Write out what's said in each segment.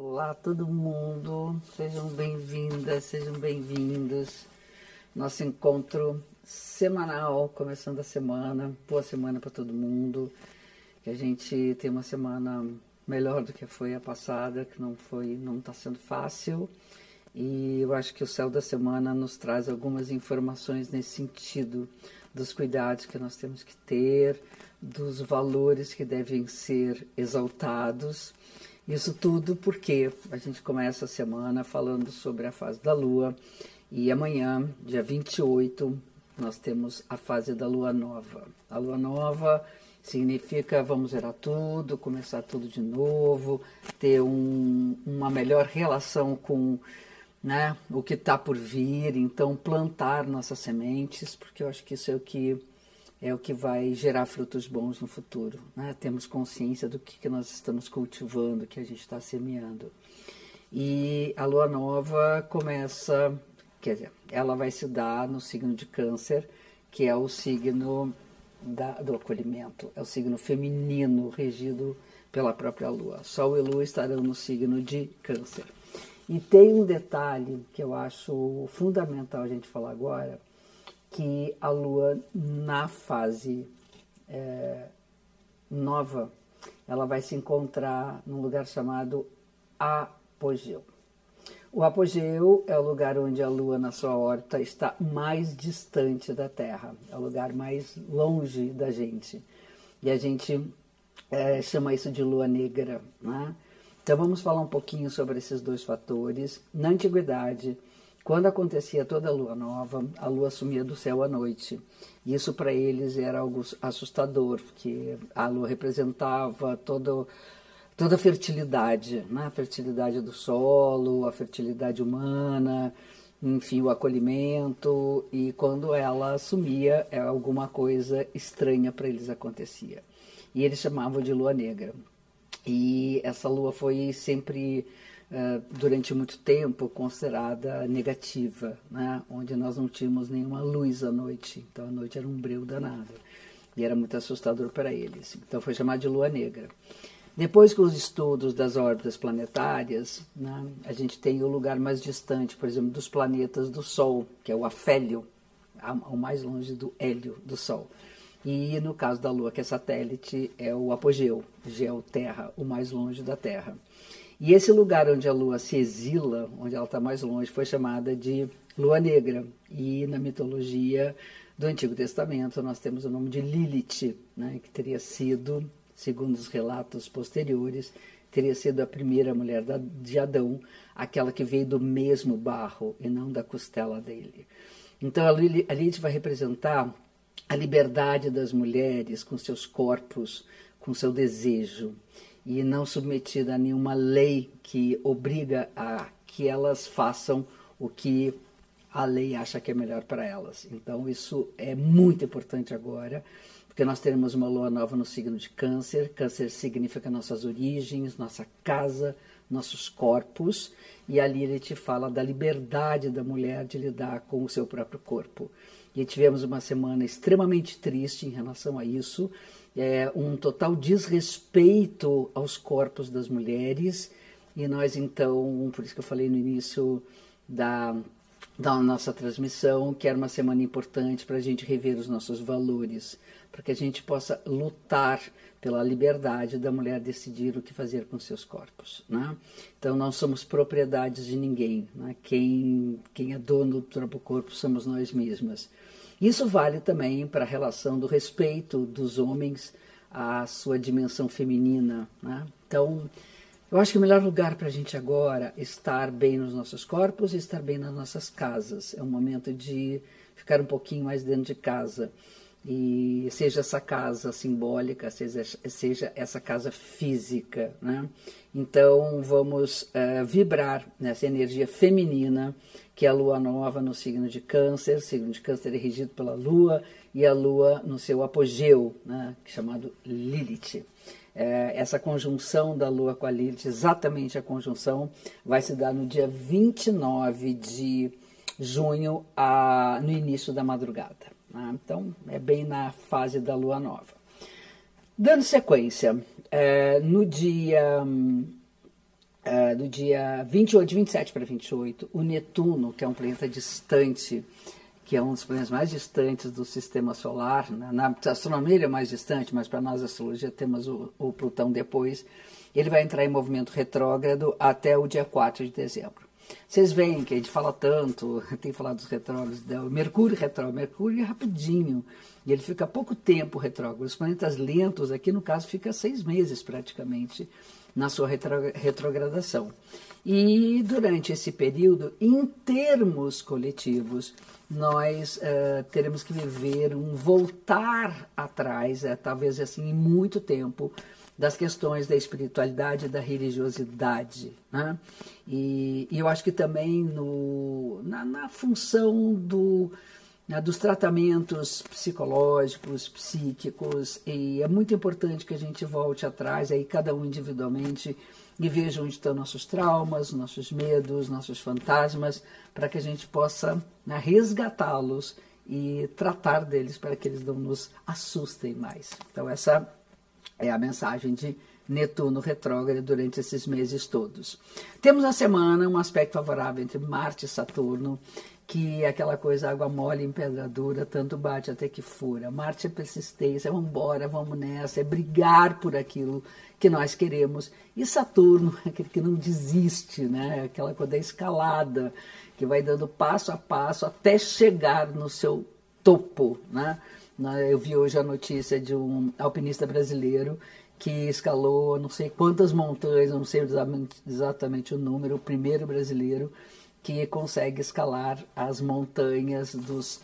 Olá, todo mundo, sejam bem-vindas, sejam bem-vindos. Nosso encontro semanal, começando a semana. Boa semana para todo mundo. Que a gente tenha uma semana melhor do que foi a passada, que não foi, não está sendo fácil. E eu acho que o céu da semana nos traz algumas informações nesse sentido dos cuidados que nós temos que ter, dos valores que devem ser exaltados. Isso tudo porque a gente começa a semana falando sobre a fase da Lua e amanhã, dia 28, nós temos a fase da Lua Nova. A Lua Nova significa vamos zerar tudo, começar tudo de novo, ter um, uma melhor relação com né, o que está por vir, então plantar nossas sementes, porque eu acho que isso é o que é o que vai gerar frutos bons no futuro. Né? Temos consciência do que, que nós estamos cultivando, que a gente está semeando. E a lua nova começa, quer dizer, ela vai se dar no signo de Câncer, que é o signo da, do acolhimento, é o signo feminino regido pela própria lua. Sol e lua estarão no signo de Câncer. E tem um detalhe que eu acho fundamental a gente falar agora, que a Lua na fase é, nova, ela vai se encontrar num lugar chamado apogeu. O apogeu é o lugar onde a Lua na sua órbita está mais distante da Terra, é o lugar mais longe da gente. E a gente é, chama isso de Lua Negra, né? Então vamos falar um pouquinho sobre esses dois fatores. Na antiguidade, quando acontecia toda a lua nova, a lua sumia do céu à noite. Isso para eles era algo assustador, porque a lua representava todo, toda a fertilidade, né? a fertilidade do solo, a fertilidade humana, enfim, o acolhimento. E quando ela sumia, é alguma coisa estranha para eles acontecia. E eles chamavam de lua negra. E essa lua foi sempre, durante muito tempo, considerada negativa, né? onde nós não tínhamos nenhuma luz à noite. Então a noite era um breu danado. E era muito assustador para eles. Então foi chamada de lua negra. Depois que os estudos das órbitas planetárias, né, a gente tem o lugar mais distante, por exemplo, dos planetas do Sol, que é o afélio, o mais longe do hélio do Sol. E no caso da Lua, que é satélite, é o apogeu, Terra, o mais longe da Terra. E esse lugar onde a Lua se exila, onde ela está mais longe, foi chamada de Lua Negra. E na mitologia do Antigo Testamento nós temos o nome de Lilith, né, que teria sido, segundo os relatos posteriores, teria sido a primeira mulher de Adão, aquela que veio do mesmo barro e não da costela dele. Então a Lilith vai representar a liberdade das mulheres com seus corpos, com seu desejo, e não submetida a nenhuma lei que obriga a que elas façam o que a lei acha que é melhor para elas. Então, isso é muito importante agora, porque nós teremos uma lua nova no signo de Câncer. Câncer significa nossas origens, nossa casa, nossos corpos, e ali ele te fala da liberdade da mulher de lidar com o seu próprio corpo. E tivemos uma semana extremamente triste em relação a isso, é, um total desrespeito aos corpos das mulheres, e nós então, por isso que eu falei no início da, da nossa transmissão, que era uma semana importante para a gente rever os nossos valores, para que a gente possa lutar pela liberdade da mulher decidir o que fazer com seus corpos. Né? Então, não somos propriedades de ninguém. Né? Quem, quem é dono do próprio corpo somos nós mesmas. Isso vale também para a relação do respeito dos homens à sua dimensão feminina. Né? Então, eu acho que o melhor lugar para a gente agora estar bem nos nossos corpos e estar bem nas nossas casas. É um momento de ficar um pouquinho mais dentro de casa e seja essa casa simbólica, seja, seja essa casa física. Né? Então vamos uh, vibrar nessa energia feminina, que é a lua nova no signo de Câncer, o signo de Câncer é regido pela lua, e a lua no seu apogeu, né? chamado Lilith. É, essa conjunção da Lua com a Lilith, exatamente a conjunção, vai se dar no dia 29 de junho, a, no início da madrugada. Né? Então, é bem na fase da lua nova. Dando sequência, é, no dia uh, do dia 28, de 27 para 28, o Netuno, que é um planeta distante, que é um dos planetas mais distantes do sistema solar, né? na astronomia ele é mais distante, mas para nós, astrologia, temos o, o Plutão depois, ele vai entrar em movimento retrógrado até o dia 4 de dezembro. Vocês veem que a gente fala tanto, tem falado dos retrógrados, Mercúrio retrógrado, Mercúrio é rapidinho, e ele fica pouco tempo retrógrado. Os planetas lentos, aqui no caso, fica seis meses praticamente na sua retrogradação. E durante esse período, em termos coletivos, nós uh, teremos que viver um voltar atrás, uh, talvez assim, em muito tempo, das questões da espiritualidade e da religiosidade. Né? E, e, eu acho que também no, na, na função do, né, dos tratamentos psicológicos, psíquicos, e é muito importante que a gente volte atrás, aí cada um individualmente, e veja onde estão nossos traumas, nossos medos, nossos fantasmas, para que a gente possa né, resgatá-los e tratar deles para que eles não nos assustem mais. Então, essa é a mensagem de Netuno retrógrado durante esses meses todos. Temos na semana um aspecto favorável entre Marte e Saturno, que é aquela coisa água mole em pedra dura, tanto bate até que fura. Marte é persistência, vamos embora, vamos nessa, é brigar por aquilo que nós queremos. E Saturno é aquele que não desiste, né? aquela coisa da escalada, que vai dando passo a passo até chegar no seu topo. Né? Eu vi hoje a notícia de um alpinista brasileiro que escalou não sei quantas montanhas, não sei exatamente o número, o primeiro brasileiro que consegue escalar as montanhas dos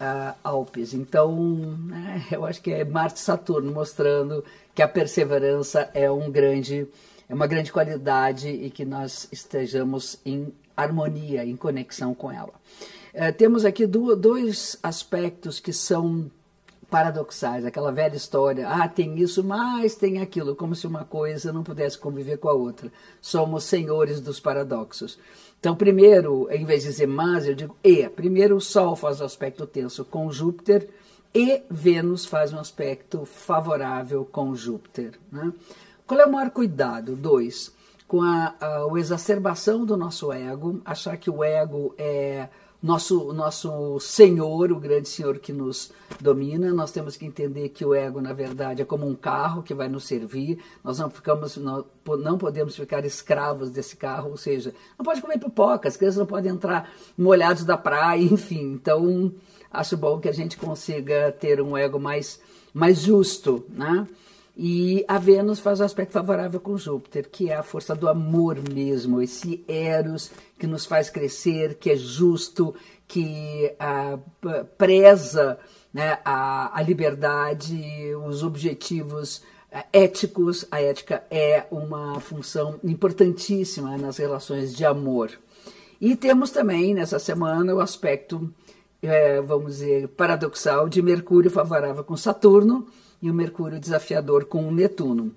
uh, Alpes. Então, né, eu acho que é Marte Saturno mostrando que a perseverança é um grande, é uma grande qualidade e que nós estejamos em harmonia, em conexão com ela. Uh, temos aqui do, dois aspectos que são paradoxais, aquela velha história, ah, tem isso, mas tem aquilo, como se uma coisa não pudesse conviver com a outra. Somos senhores dos paradoxos. Então, primeiro, em vez de dizer mas, eu digo e. Primeiro, o Sol faz um aspecto tenso com Júpiter e Vênus faz um aspecto favorável com Júpiter. Né? Qual é o maior cuidado? Dois, com a, a, a exacerbação do nosso ego, achar que o ego é nosso, nosso Senhor, o grande Senhor que nos domina. Nós temos que entender que o ego, na verdade, é como um carro que vai nos servir. Nós não ficamos, não, não podemos ficar escravos desse carro, ou seja, não pode comer pipoca, as crianças não podem entrar molhados da praia, enfim. Então, acho bom que a gente consiga ter um ego mais, mais justo, né? E a Vênus faz o aspecto favorável com Júpiter, que é a força do amor mesmo, esse Eros que nos faz crescer, que é justo, que ah, preza né, a, a liberdade, os objetivos ah, éticos. A ética é uma função importantíssima nas relações de amor. E temos também nessa semana o aspecto, é, vamos dizer, paradoxal de Mercúrio favorável com Saturno e o Mercúrio desafiador com o Netuno.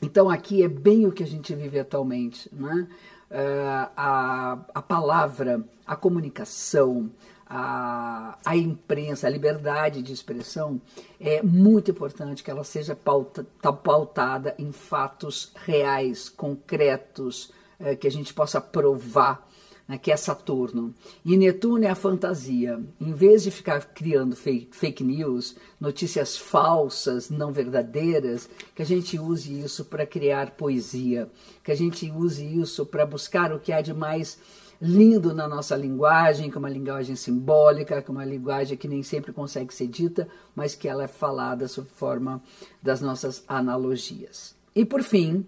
Então aqui é bem o que a gente vive atualmente, né? Uh, a, a palavra, a comunicação, a, a imprensa, a liberdade de expressão, é muito importante que ela seja pauta, pautada em fatos reais, concretos, uh, que a gente possa provar né, que é Saturno. E Netuno é a fantasia. Em vez de ficar criando fake, fake news, notícias falsas, não verdadeiras, que a gente use isso para criar poesia, que a gente use isso para buscar o que há de mais lindo na nossa linguagem, que é uma linguagem simbólica, que é uma linguagem que nem sempre consegue ser dita, mas que ela é falada sob forma das nossas analogias. E por fim,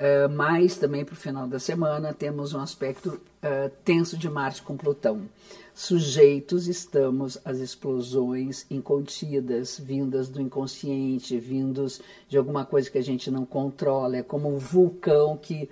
Uh, mas também para o final da semana temos um aspecto uh, tenso de Marte com Plutão. Sujeitos estamos às explosões incontidas, vindas do inconsciente, vindos de alguma coisa que a gente não controla. É como um vulcão que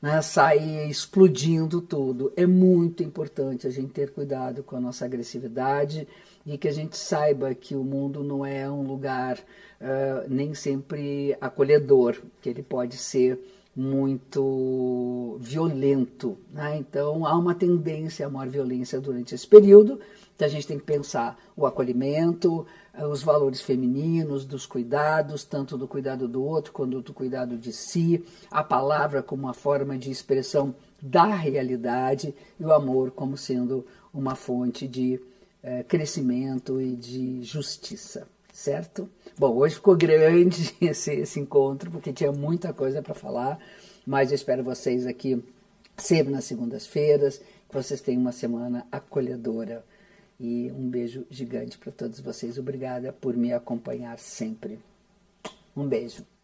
né, sai explodindo tudo. É muito importante a gente ter cuidado com a nossa agressividade e que a gente saiba que o mundo não é um lugar uh, nem sempre acolhedor, que ele pode ser muito violento. Né? Então, há uma tendência a maior violência durante esse período. Então, a gente tem que pensar o acolhimento, os valores femininos, dos cuidados, tanto do cuidado do outro quanto do cuidado de si, a palavra como uma forma de expressão da realidade e o amor como sendo uma fonte de é, crescimento e de justiça, certo? Bom, hoje ficou grande esse, esse encontro, porque tinha muita coisa para falar, mas eu espero vocês aqui sempre nas segundas-feiras, que vocês tenham uma semana acolhedora. E um beijo gigante para todos vocês. Obrigada por me acompanhar sempre. Um beijo.